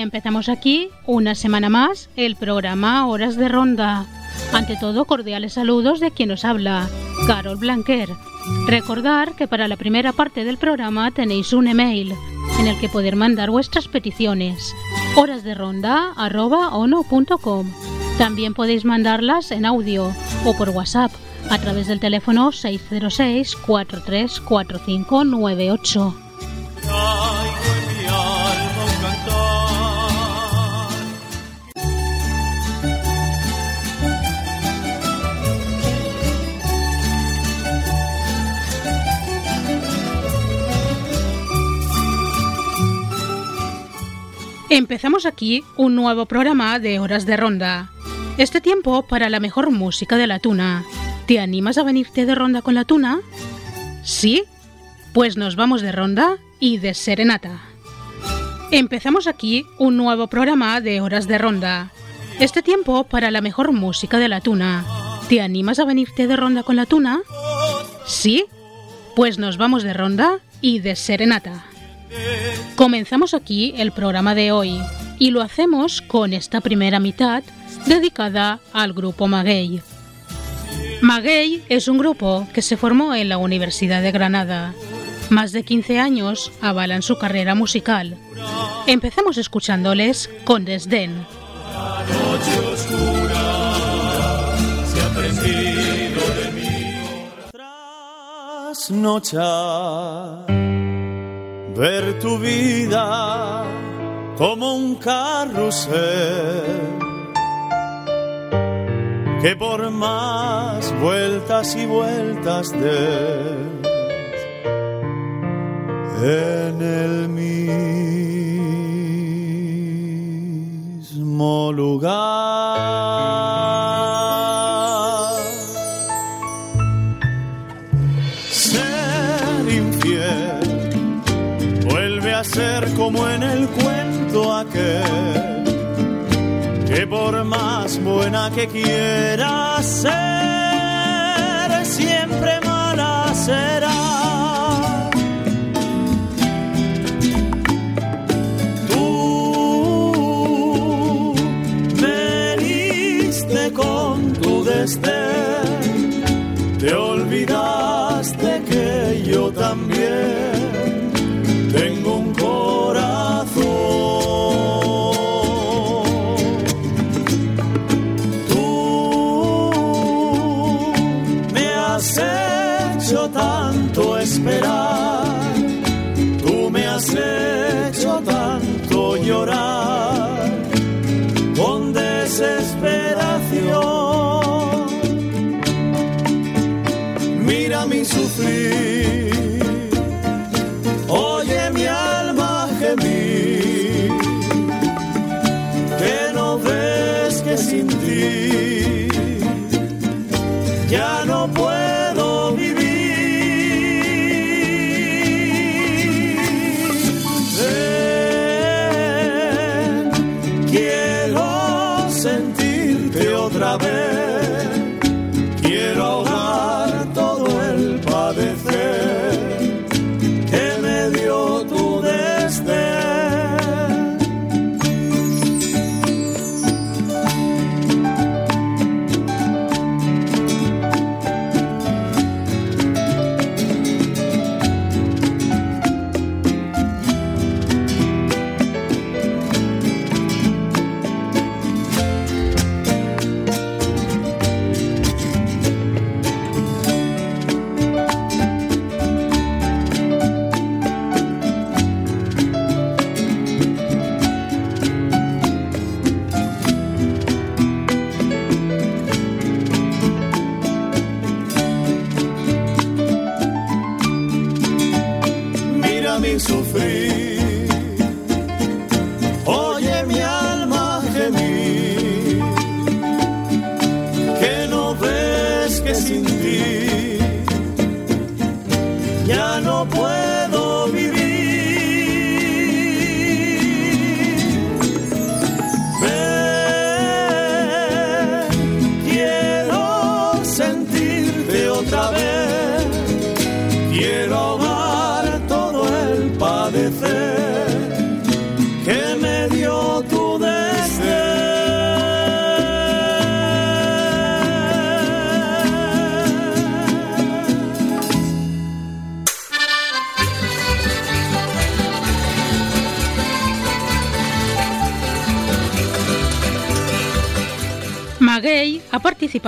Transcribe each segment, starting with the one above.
Empezamos aquí, una semana más, el programa Horas de Ronda. Ante todo, cordiales saludos de quien nos habla, Carol Blanquer. Recordar que para la primera parte del programa tenéis un email en el que poder mandar vuestras peticiones. horasderonda.ono.com También podéis mandarlas en audio o por WhatsApp a través del teléfono 606 434598. Empezamos aquí un nuevo programa de Horas de Ronda. Este tiempo para la mejor música de la tuna. ¿Te animas a venirte de ronda con la tuna? ¿Sí? Pues nos vamos de ronda y de serenata. Empezamos aquí un nuevo programa de Horas de Ronda. Este tiempo para la mejor música de la tuna. ¿Te animas a venirte de ronda con la tuna? ¿Sí? Pues nos vamos de ronda y de serenata. Comenzamos aquí el programa de hoy y lo hacemos con esta primera mitad dedicada al grupo Maguey. Maguey es un grupo que se formó en la Universidad de Granada. Más de 15 años avalan su carrera musical. Empezamos escuchándoles con desdén. Ver tu vida como un carrusel. Que por más vueltas y vueltas de en el quiera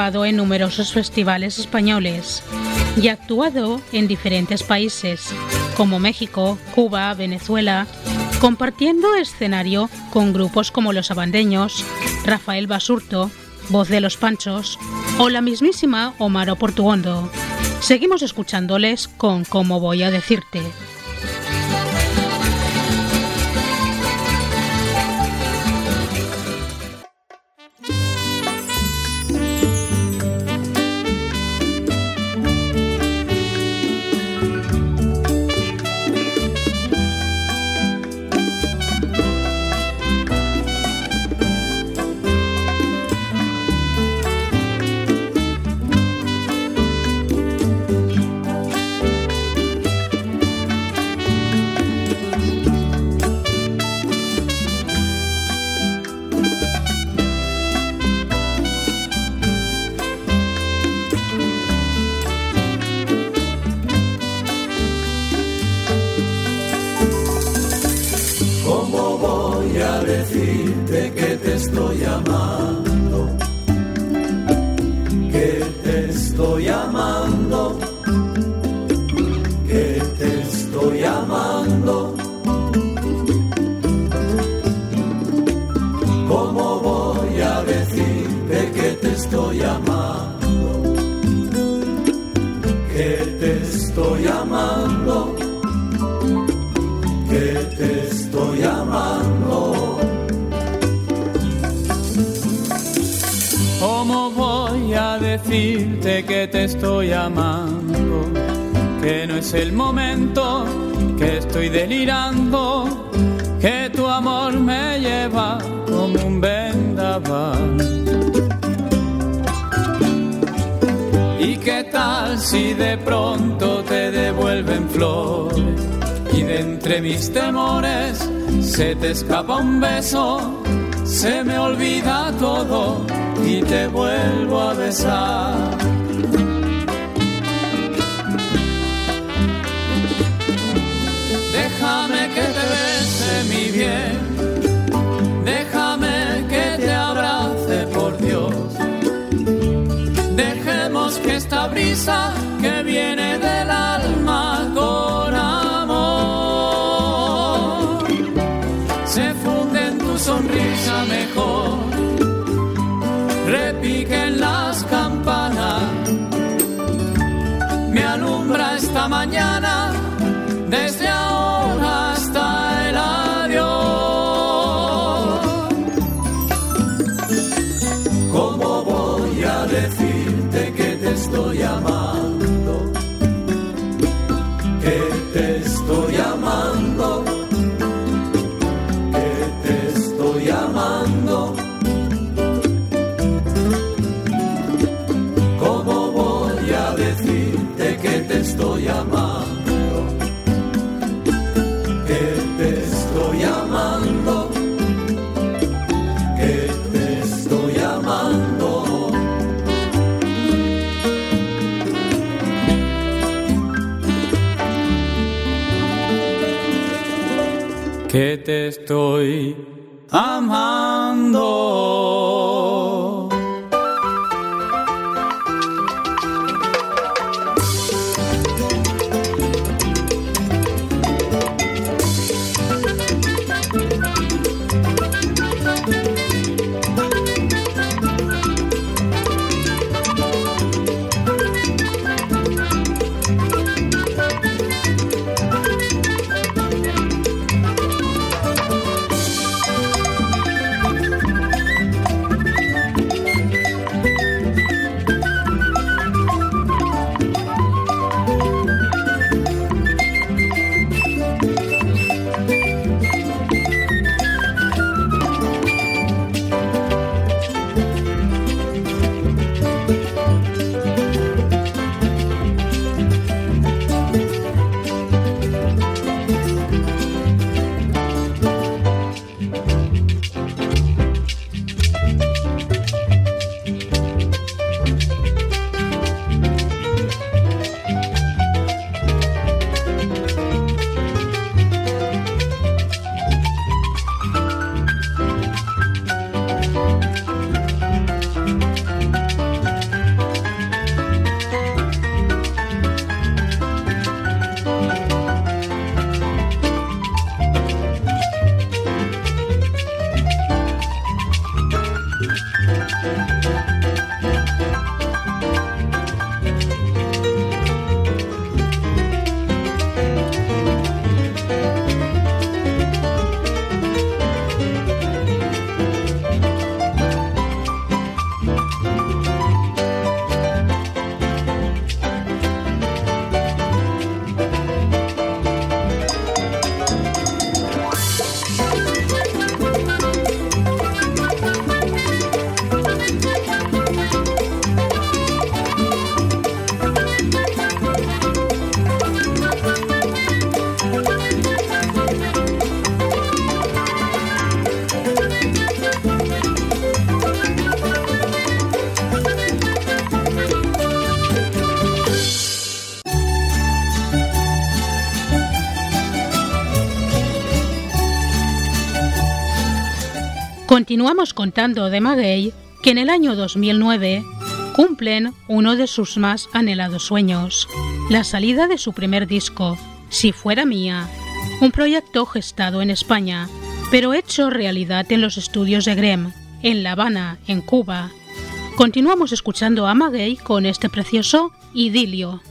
en numerosos festivales españoles y actuado en diferentes países, como México, Cuba, Venezuela, compartiendo escenario con grupos como Los Abandeños, Rafael Basurto, Voz de los Panchos o la mismísima Omar Portuondo. Seguimos escuchándoles con Cómo voy a decirte. Se te escapa un beso, se me olvida todo y te vuelvo a besar. Déjame que te bese mi bien, déjame que te abrace por Dios. Dejemos que esta brisa Que te estoy Continuamos contando de Maguey que en el año 2009 cumplen uno de sus más anhelados sueños, la salida de su primer disco, Si fuera mía, un proyecto gestado en España, pero hecho realidad en los estudios de Grem, en La Habana, en Cuba. Continuamos escuchando a Maguey con este precioso idilio.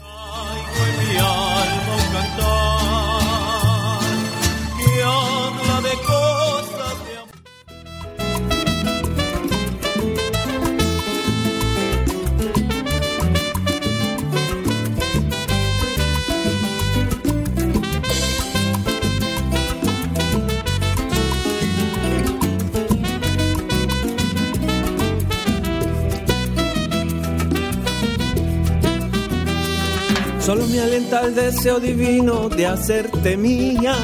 Me alienta el deseo divino de hacerte mía.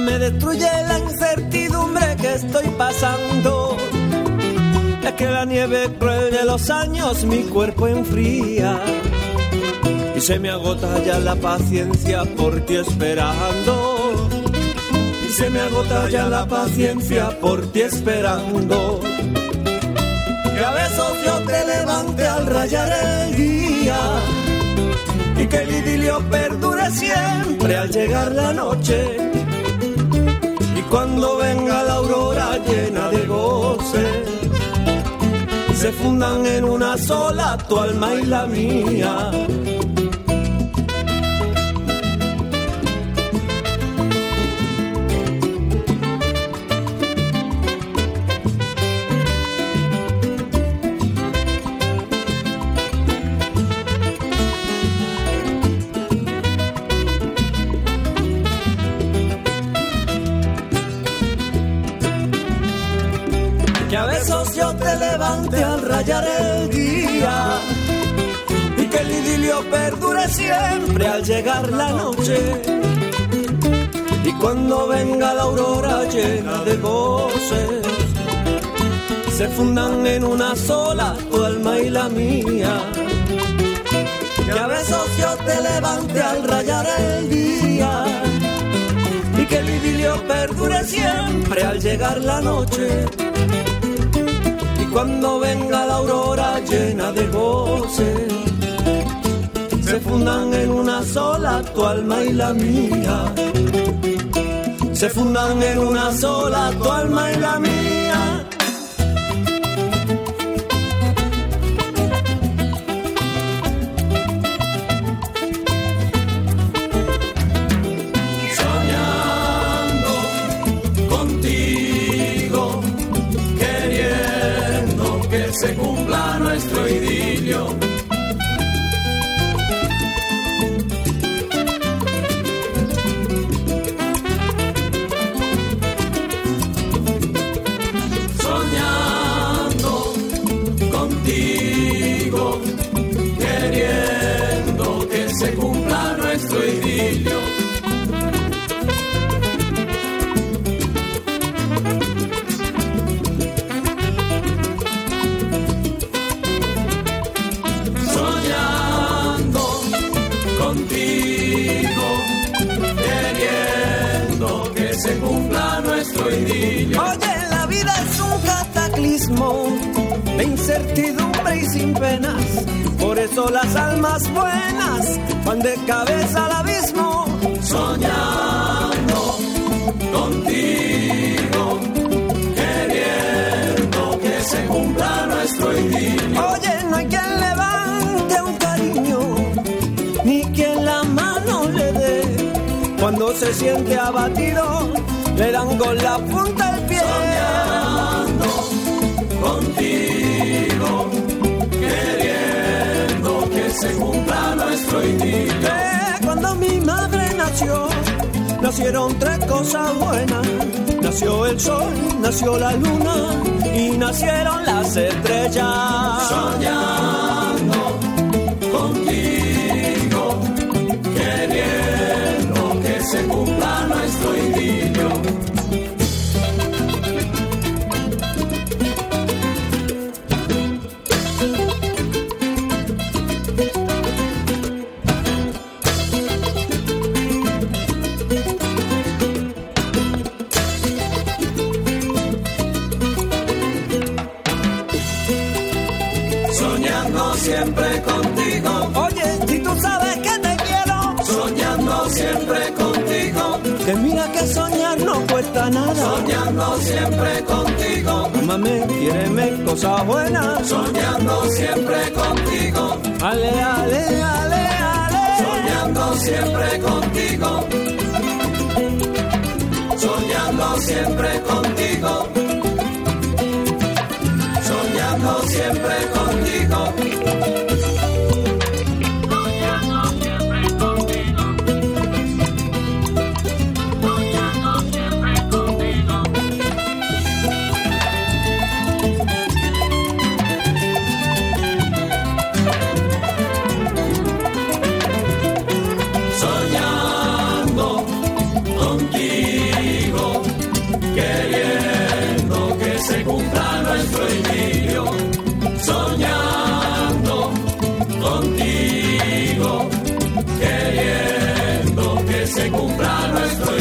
Me destruye la incertidumbre que estoy pasando. Es que la nieve cruel los años mi cuerpo enfría. Y se me agota ya la paciencia por ti esperando. Y se me agota ya la paciencia por ti esperando. Que a besos yo te levante al rayar el día idilio perdure siempre al llegar la noche. Y cuando venga la aurora llena de goce, se fundan en una sola tu alma y la mía. Y que el idilio perdure siempre al llegar la noche. Y cuando venga la aurora llena de voces, se fundan en una sola tu alma y la mía. Que a besos yo te levante al rayar el día y que el idilio perdure siempre al llegar la noche cuando venga la aurora llena de voces, se fundan en una sola tu alma y la mía. Se fundan en una sola tu alma y la mía. Las almas buenas van de cabeza al abismo, soñando contigo, queriendo que se cumpla nuestro idilio. Oye, no hay quien levante un cariño, ni quien la mano le dé. Cuando se siente abatido, le dan con la punta del pie. Soñando contigo se cumpla nuestro idilio. cuando mi madre nació, nacieron tres cosas buenas. Nació el sol, nació la luna y nacieron las estrellas. Soñando contigo, queriendo que se cumpla nuestro idilio cosas buenas. Soñando siempre contigo. Ale, ale, ale, ale. Soñando siempre contigo. Soñando siempre contigo. Soñando siempre contigo. se cumpla nuestro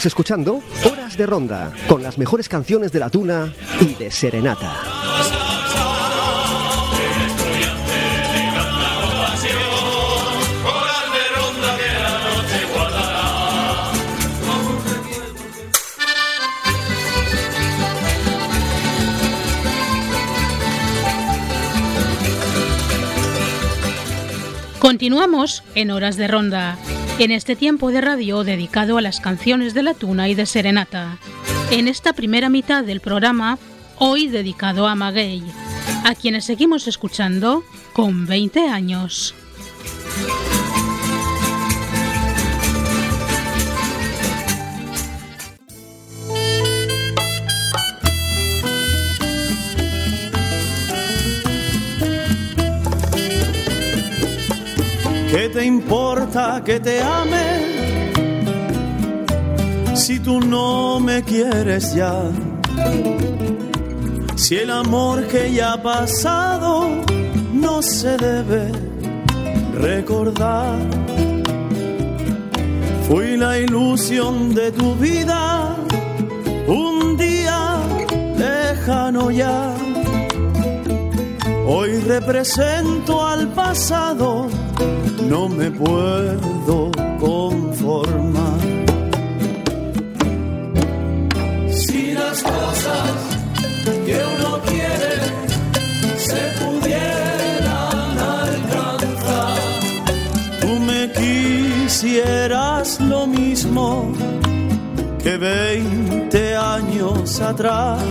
Estás escuchando Horas de Ronda, con las mejores canciones de la tuna y de Serenata. Continuamos en Horas de Ronda en este tiempo de radio dedicado a las canciones de la tuna y de serenata. En esta primera mitad del programa, hoy dedicado a Maguey, a quienes seguimos escuchando con 20 años. ¿Qué te importa que te ame si tú no me quieres ya? Si el amor que ya ha pasado no se debe recordar. Fui la ilusión de tu vida un día lejano ya. Hoy represento al pasado no me puedo conformar. Si las cosas que uno quiere se pudieran alcanzar, tú me quisieras lo mismo que veinte años atrás.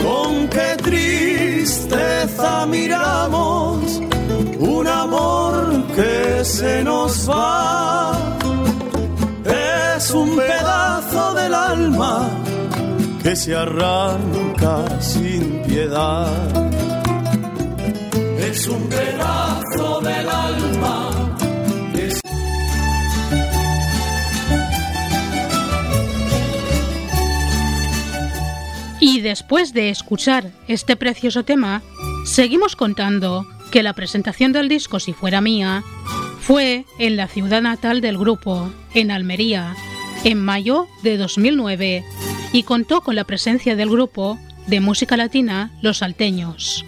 Con qué tristeza miramos un amor que se nos va. Es un pedazo del alma que se arranca sin piedad. Es un pedazo del alma. Y después de escuchar este precioso tema, seguimos contando que la presentación del disco Si fuera mía fue en la ciudad natal del grupo, en Almería, en mayo de 2009 y contó con la presencia del grupo de música latina Los Salteños.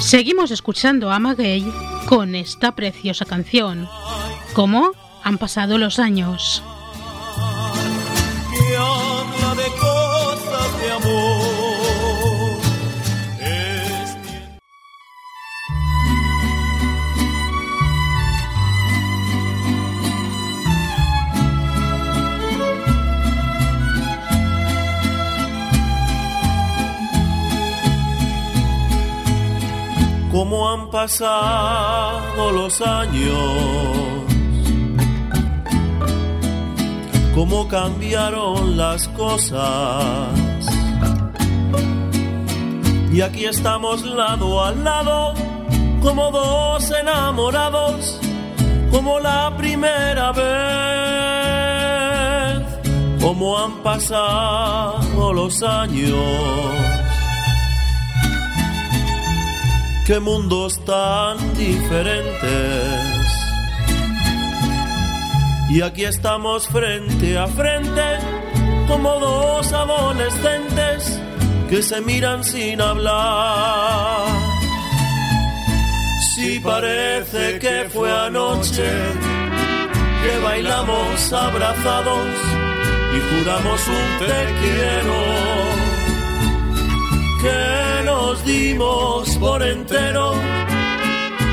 Seguimos escuchando a Maguey con esta preciosa canción. ¿Cómo han pasado los años? Cómo han pasado los años, cómo cambiaron las cosas. Y aquí estamos lado a lado como dos enamorados, como la primera vez, como han pasado los años. Qué mundos tan diferentes. Y aquí estamos frente a frente, como dos adolescentes que se miran sin hablar. Si parece que fue anoche que bailamos abrazados y juramos un te quiero, que por entero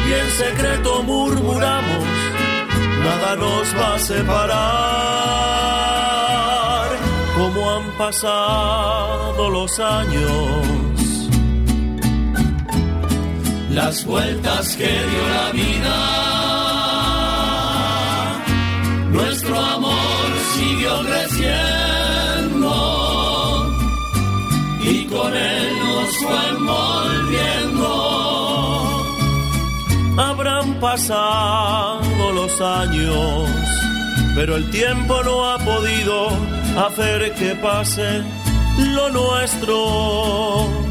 y en secreto murmuramos, nada nos va a separar, como han pasado los años las vueltas que dio la vida. Nuestro amor siguió creciendo y con él fue envolviendo. Habrán pasado los años, pero el tiempo no ha podido hacer que pase lo nuestro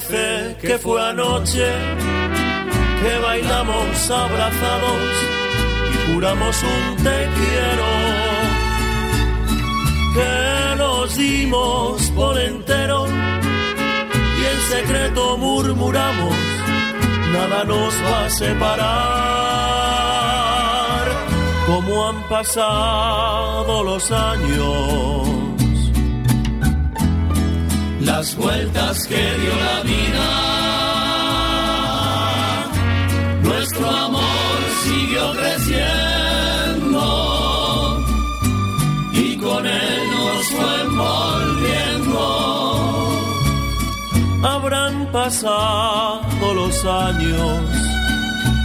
parece que fue anoche que bailamos abrazados y juramos un te quiero. Que nos dimos por entero y en secreto murmuramos nada nos va a separar. Como han pasado los años las vueltas que dio la vida. Nuestro amor siguió creciendo y con él nos fue envolviendo. Habrán pasado los años,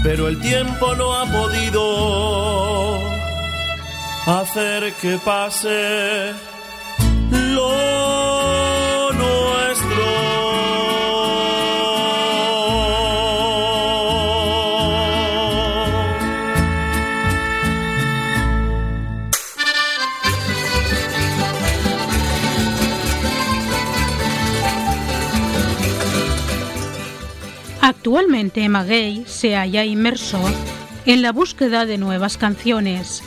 pero el tiempo no ha podido hacer que pase lo Actualmente Maguey se halla inmerso en la búsqueda de nuevas canciones,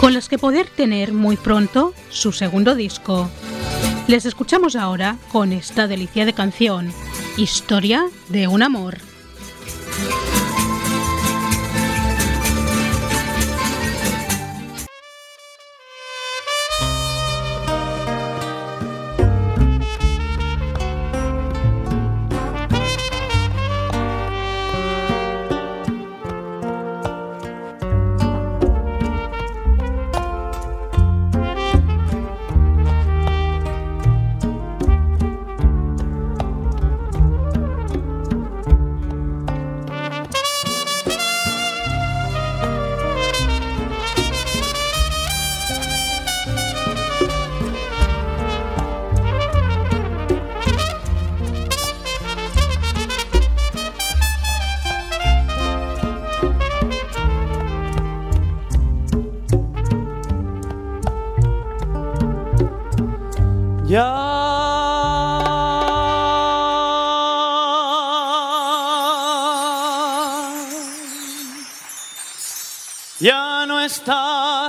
con las que poder tener muy pronto su segundo disco. Les escuchamos ahora con esta delicia de canción, Historia de un amor.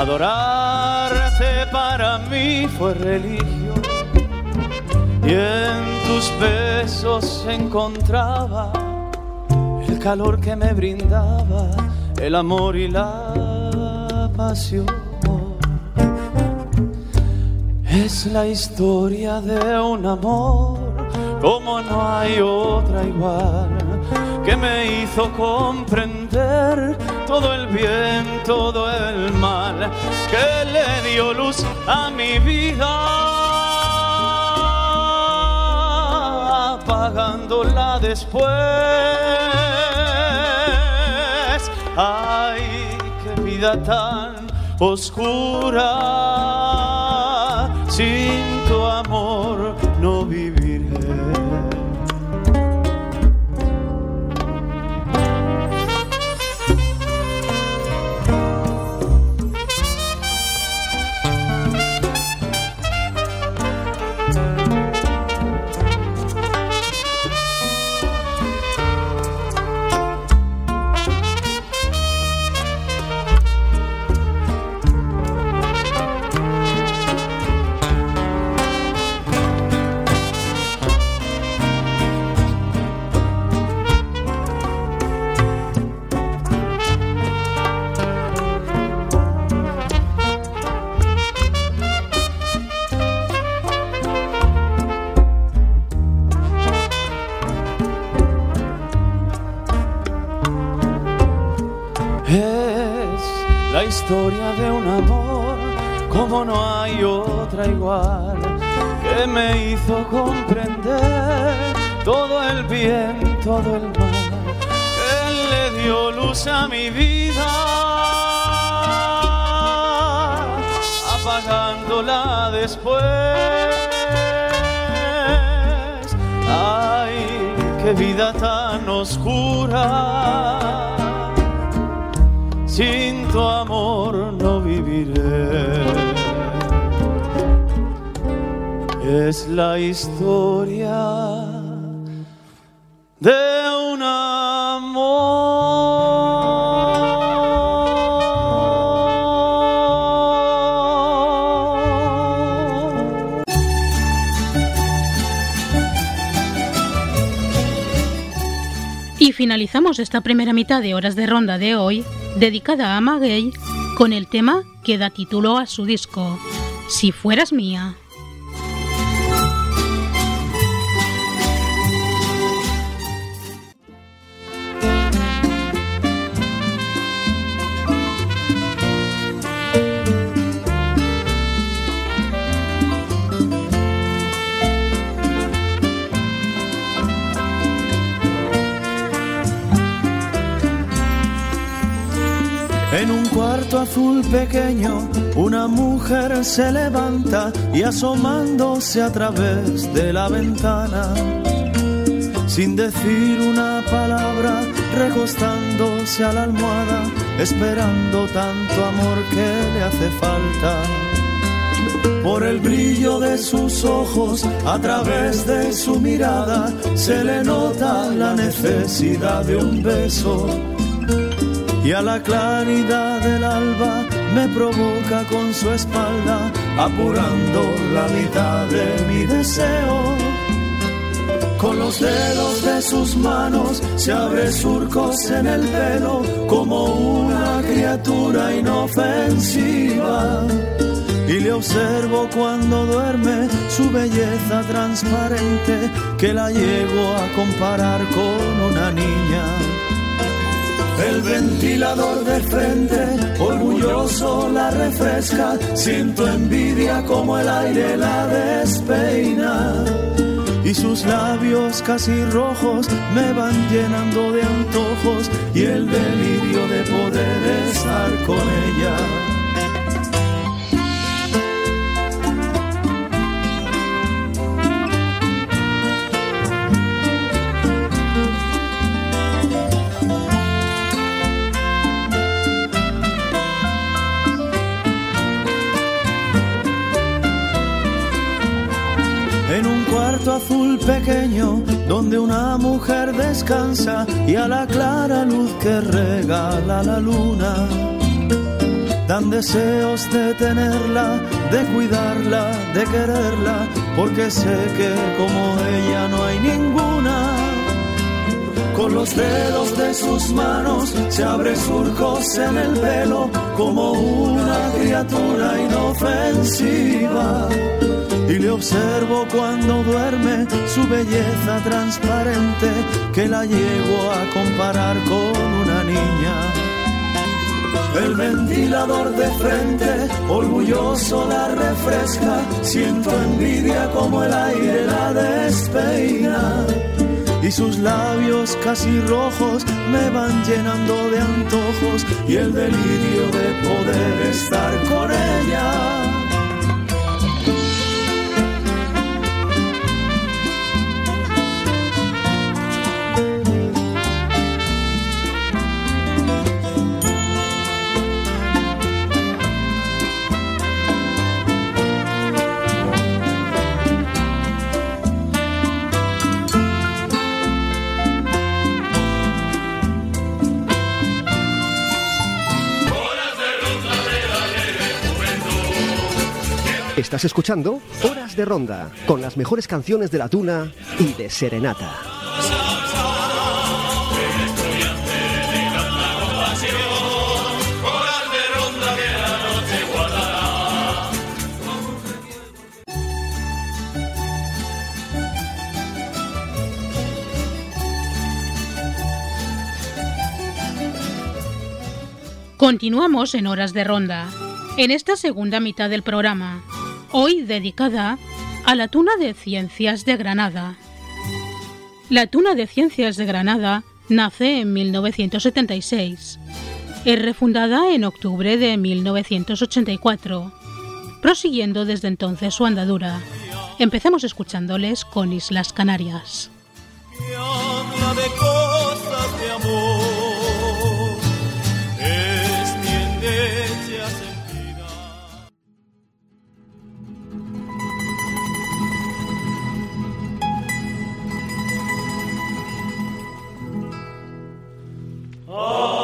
adorar besarte para mí fue religión y en tus besos encontraba el calor que me brindaba el amor y la pasión. Es la historia de un amor como no hay otra igual que me hizo comprender todo el bien, todo el mal, que le dio luz a mi vida, apagándola después. Ay, qué vida tan oscura, sin historia de un amor como no hay otra igual que me hizo comprender todo el bien, todo el mal, que le dio luz a mi vida, apagándola después. Ay, qué vida tan oscura sin tu amor no viviré. Es la historia de un amor. Y finalizamos esta primera mitad de horas de ronda de hoy, dedicada a Maguey, con el tema que da título a su disco, Si fueras mía. Pequeño, una mujer se levanta y asomándose a través de la ventana, sin decir una palabra, recostándose a la almohada, esperando tanto amor que le hace falta. Por el brillo de sus ojos, a través de su mirada, se le nota la necesidad de un beso y a la claridad del alba me provoca con su espalda, apurando la mitad de mi deseo. Con los dedos de sus manos se abre surcos en el pelo como una criatura inofensiva. Y le observo cuando duerme su belleza transparente que la llego a comparar con una niña. El ventilador de frente, orgulloso la refresca, siento envidia como el aire la despeina. Y sus labios casi rojos me van llenando de antojos y el delirio de poder estar con ella. En un cuarto azul pequeño donde una mujer descansa y a la clara luz que regala la luna dan deseos de tenerla, de cuidarla, de quererla, porque sé que como ella no hay ninguna. Con los dedos de sus manos se abre surcos en el pelo como una criatura inofensiva y le observo cuando duerme su belleza transparente que la llevo a comparar con una niña. El ventilador de frente, orgulloso la refresca, siento envidia como el aire la despeina. Y sus labios casi rojos me van llenando de antojos y el delirio de poder estar con ella. Estás escuchando Horas de Ronda, con las mejores canciones de la tuna y de Serenata. Continuamos en Horas de Ronda. En esta segunda mitad del programa hoy dedicada a la Tuna de Ciencias de Granada. La Tuna de Ciencias de Granada nace en 1976. Es refundada en octubre de 1984, prosiguiendo desde entonces su andadura. Empecemos escuchándoles con Islas Canarias. Islas Oh.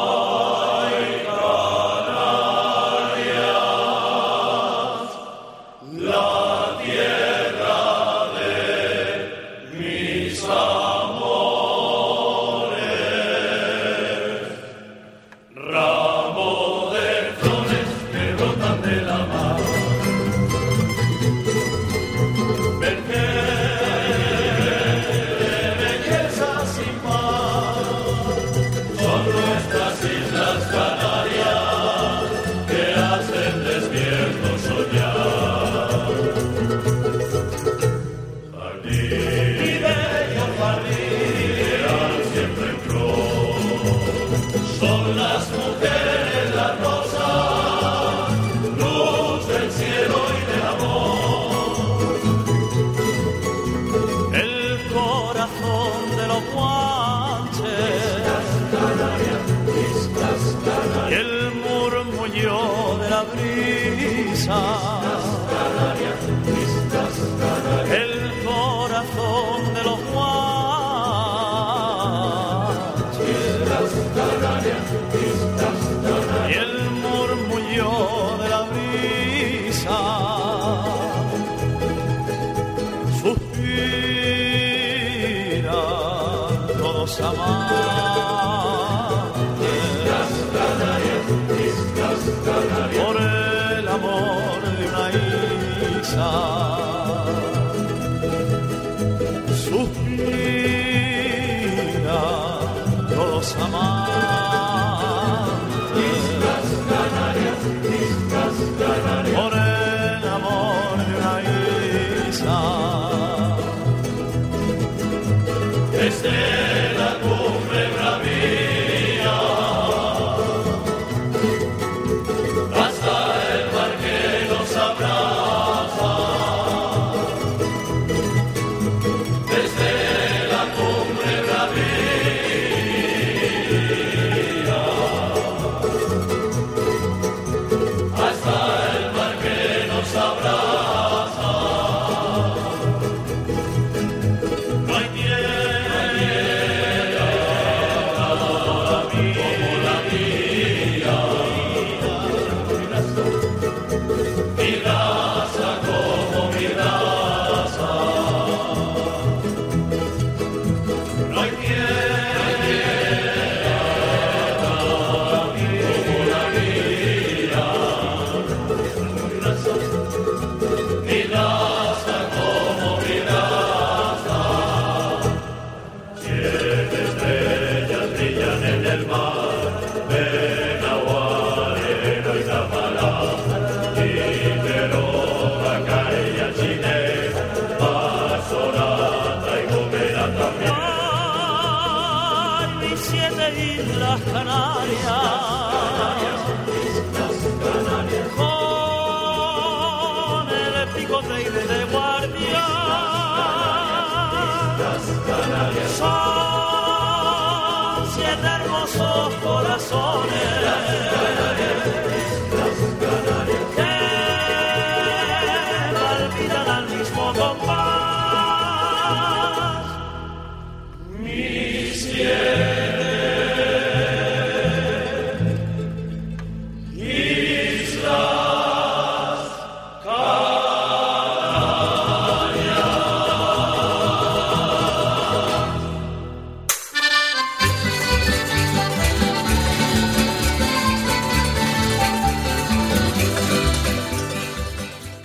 Canarias. Con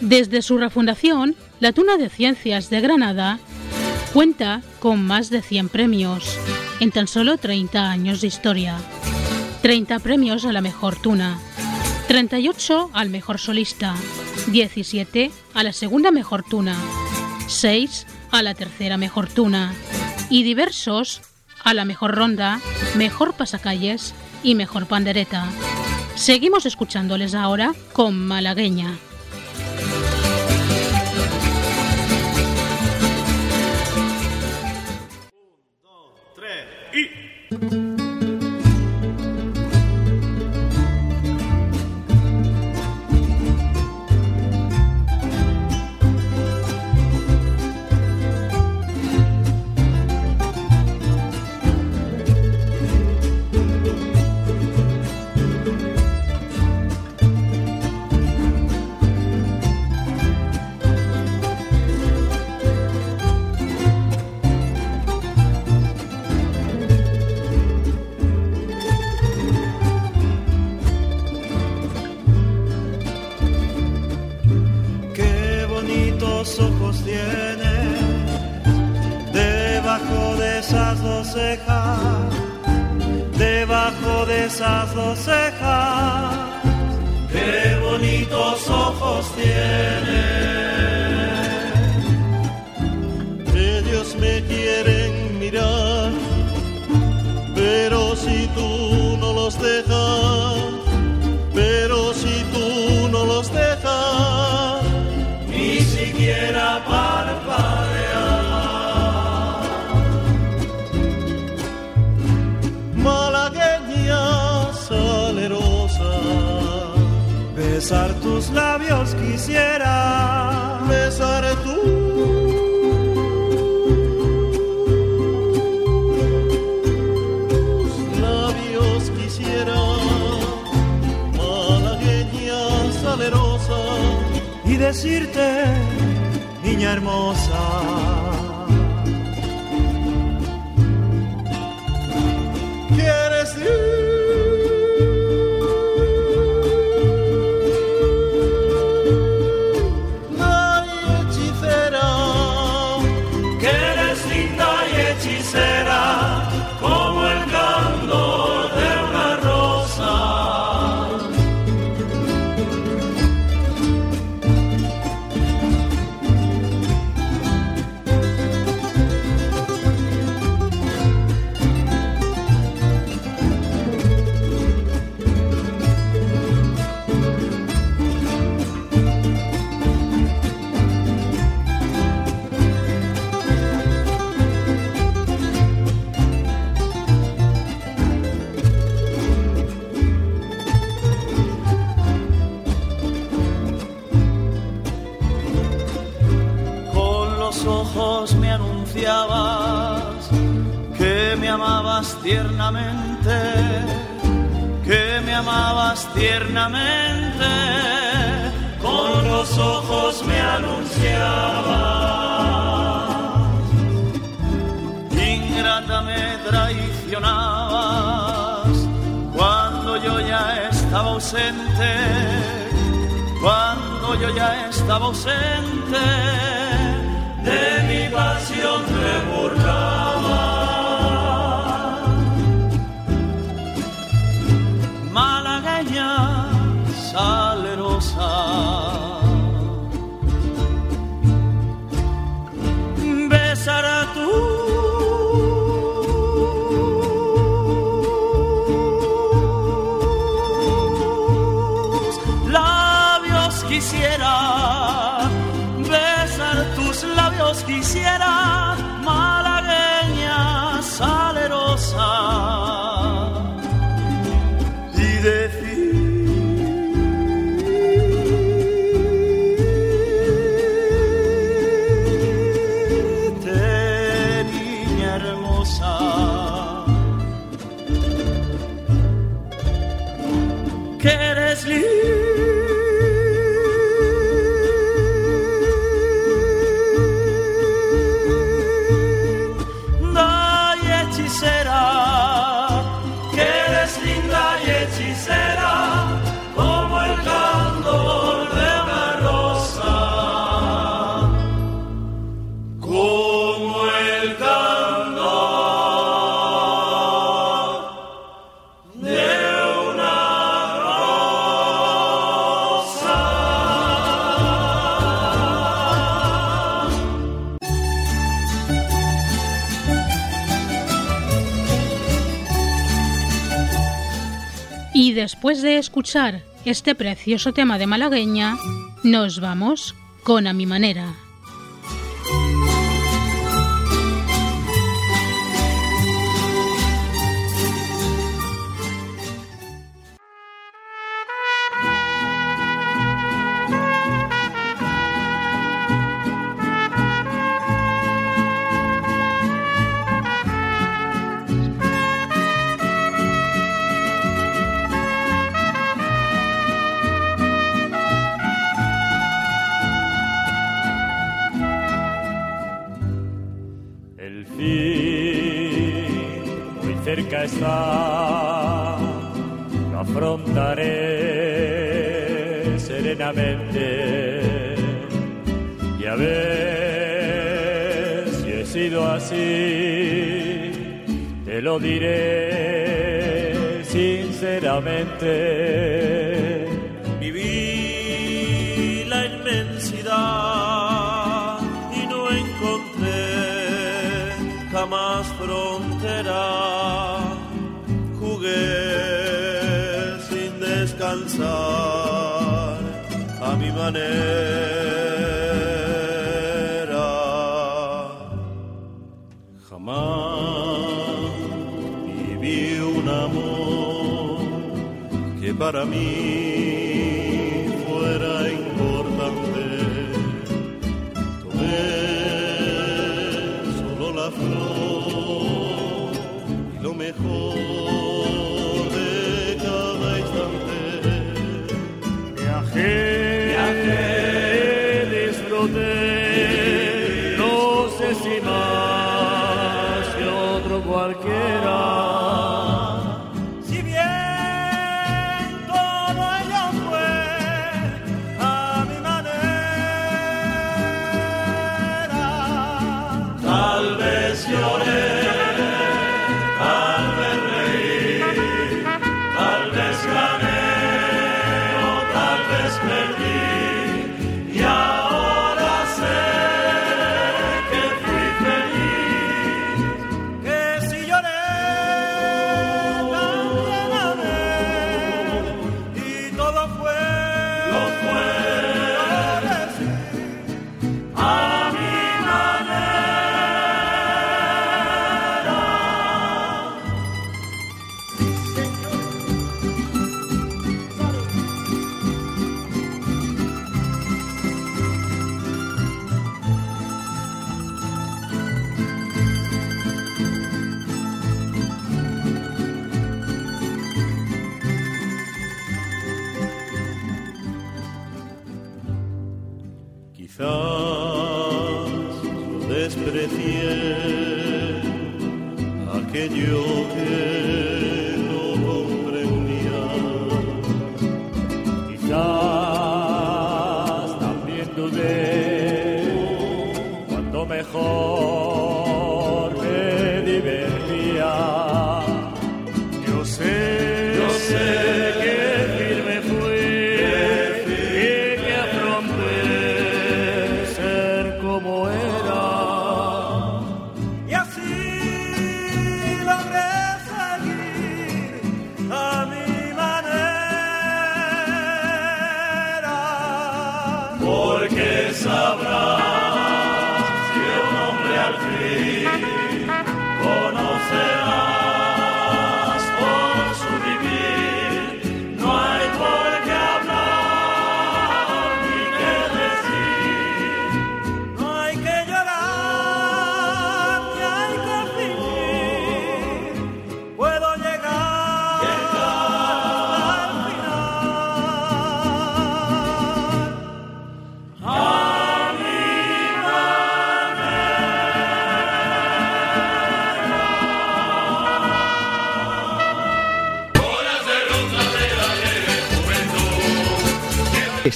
Desde su refundación, la Tuna de Ciencias de Granada cuenta con más de 100 premios en tan solo 30 años de historia. 30 premios a la mejor tuna, 38 al mejor solista, 17 a la segunda mejor tuna, 6 a la tercera mejor tuna y diversos a la mejor ronda, mejor pasacalles y mejor pandereta. Seguimos escuchándoles ahora con Malagueña. Debajo de niña hermosa. Tiernamente, que me amabas tiernamente. Con los ojos me anunciabas. Ingrata me traicionabas cuando yo ya estaba ausente cuando yo ya estaba ausente después de escuchar este precioso tema de malagueña, nos vamos con A mi manera.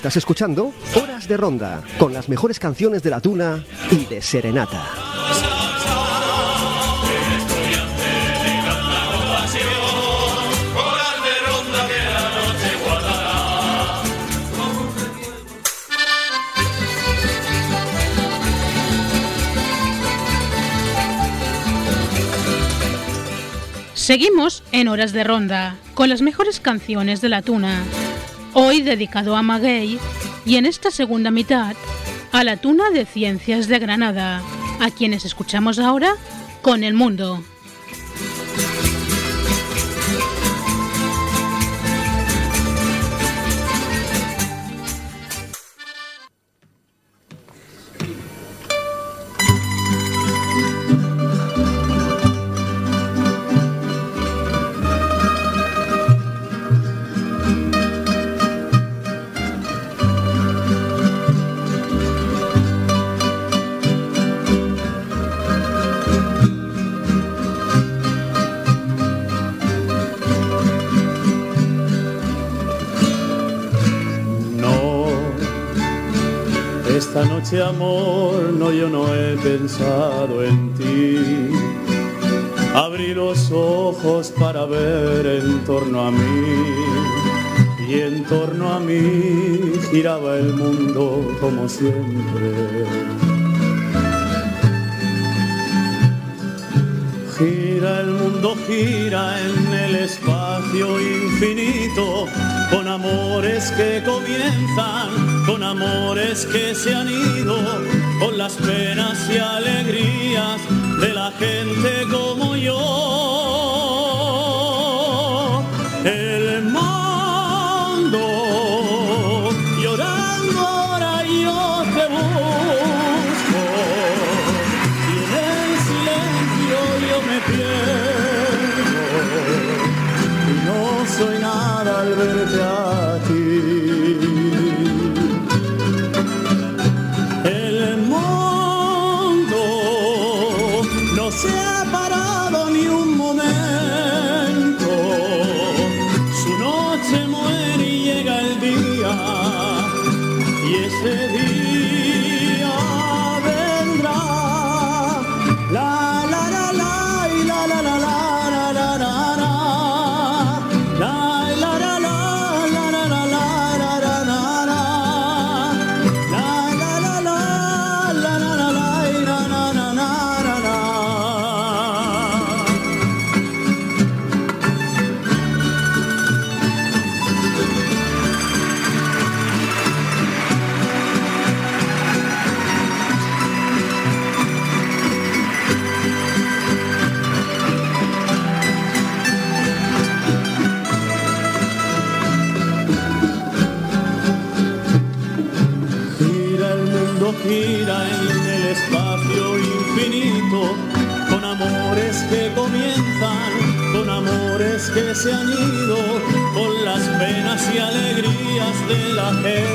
Estás escuchando Horas de Ronda, con las mejores canciones de la tuna y de Serenata. Seguimos en Horas de Ronda, con las mejores canciones de la tuna. Hoy dedicado a Maguey y en esta segunda mitad a la tuna de Ciencias de Granada, a quienes escuchamos ahora con El Mundo. Amor, no, yo no he pensado en ti. Abrí los ojos para ver en torno a mí y en torno a mí giraba el mundo como siempre. Gira el mundo, gira en el espacio infinito, con amores que comienzan, con amores que se han ido, con las penas y alegrías de la gente como yo. Se han ido, con las penas y alegrías de la gente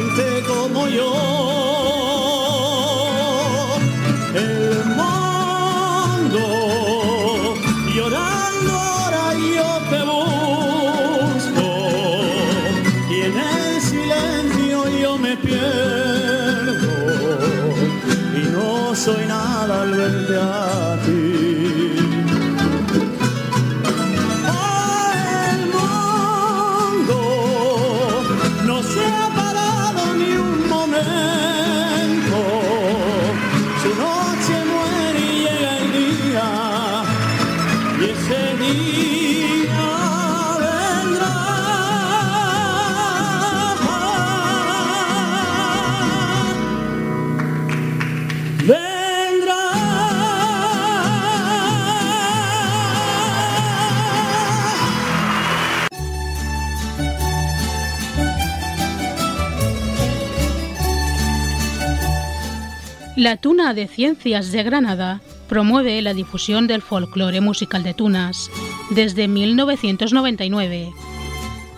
La Tuna de Ciencias de Granada promueve la difusión del folclore musical de tunas desde 1999.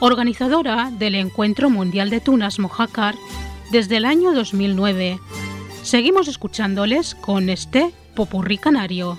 Organizadora del Encuentro Mundial de Tunas Mojácar desde el año 2009. Seguimos escuchándoles con este popurrí canario.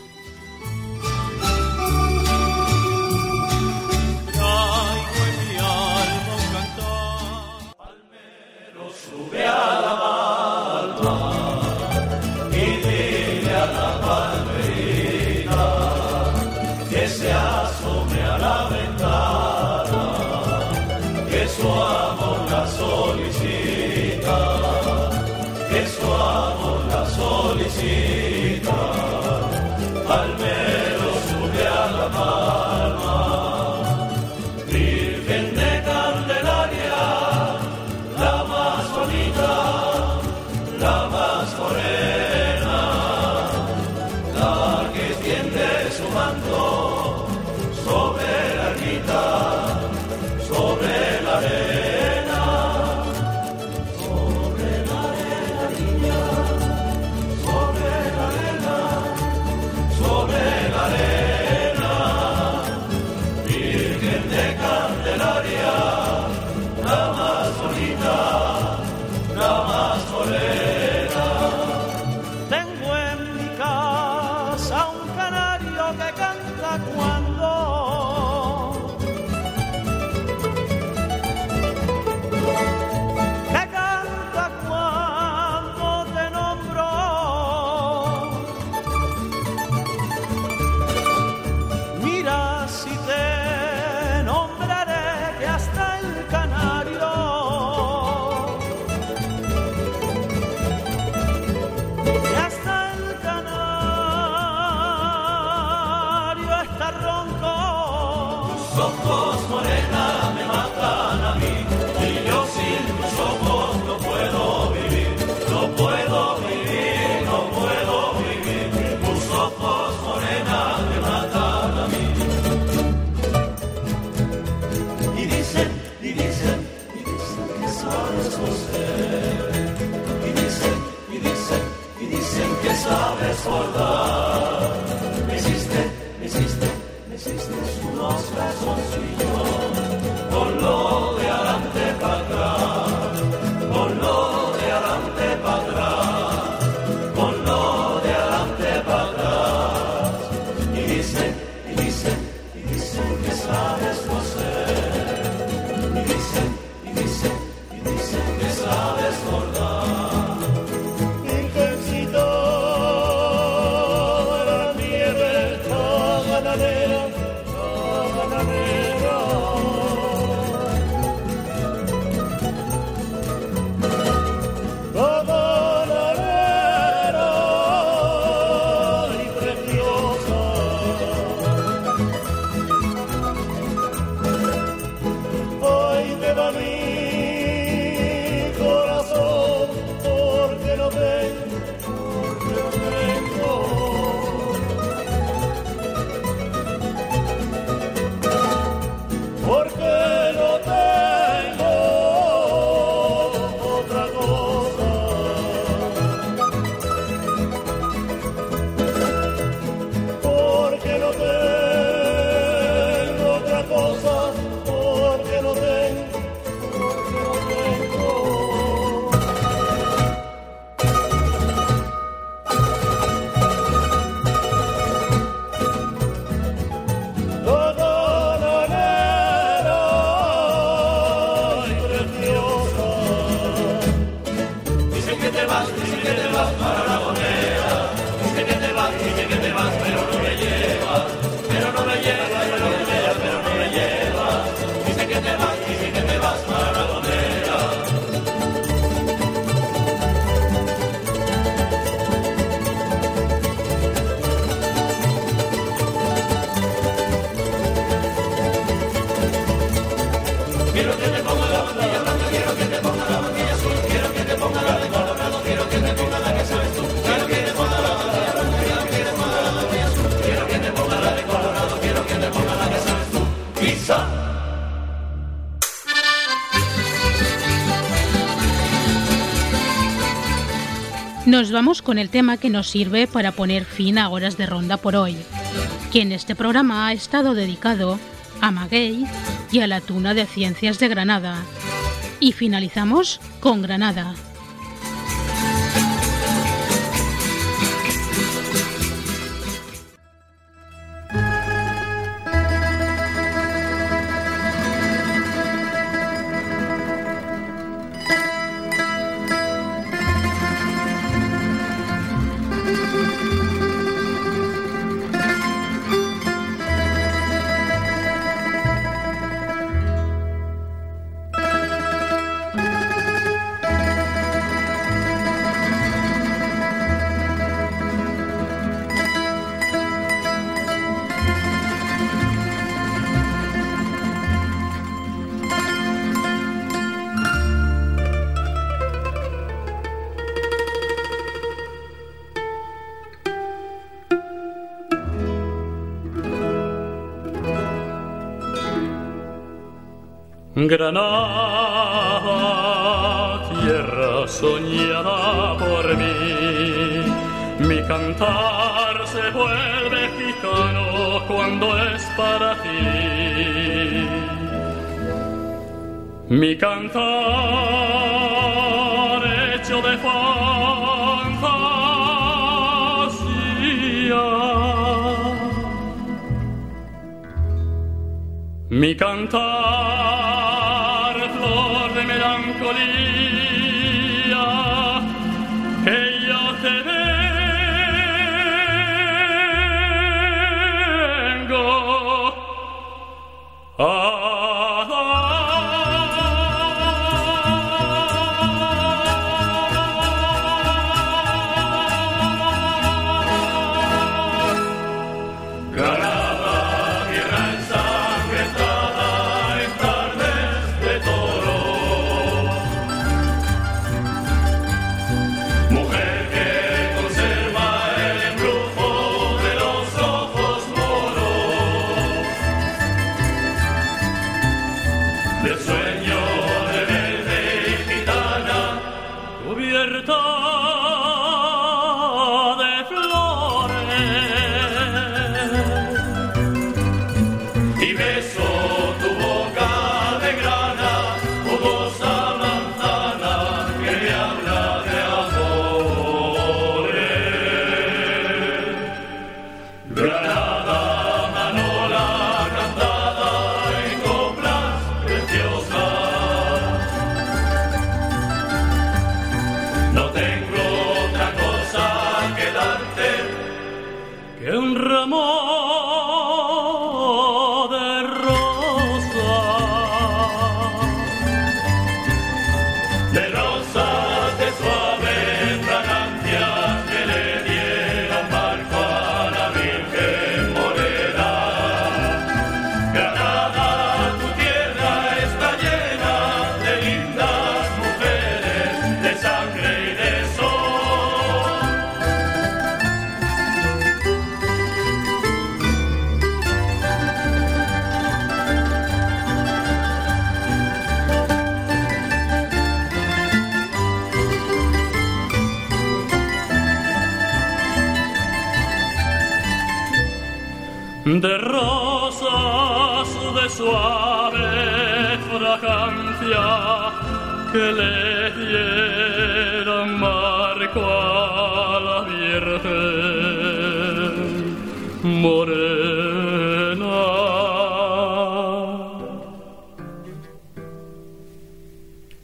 recordar. Existe, existe, existe, existe su nostra vamos con el tema que nos sirve para poner fin a horas de ronda por hoy, que en este programa ha estado dedicado a Maguey y a la Tuna de Ciencias de Granada. Y finalizamos con Granada. Granada, tierra soñada por mí, mi cantar se vuelve gitano cuando es para ti. Mi cantar hecho de fantasía. Mi cantar melancolia de rosas de suave fragancia que le dieron marco a la Virgen morena.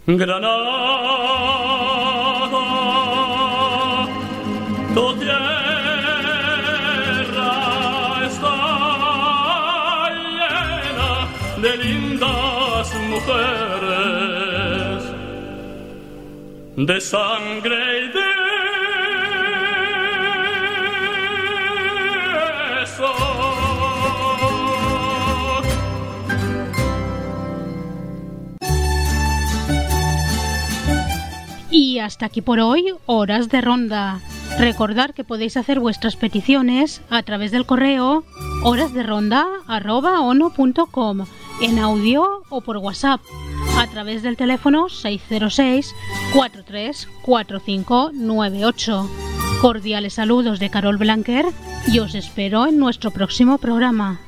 Granada, de sangre y de. Y hasta aquí por hoy, Horas de Ronda. Recordar que podéis hacer vuestras peticiones a través del correo horasderonda.ono.com en audio o por WhatsApp a través del teléfono 606 434598. Cordiales saludos de Carol Blanquer y os espero en nuestro próximo programa.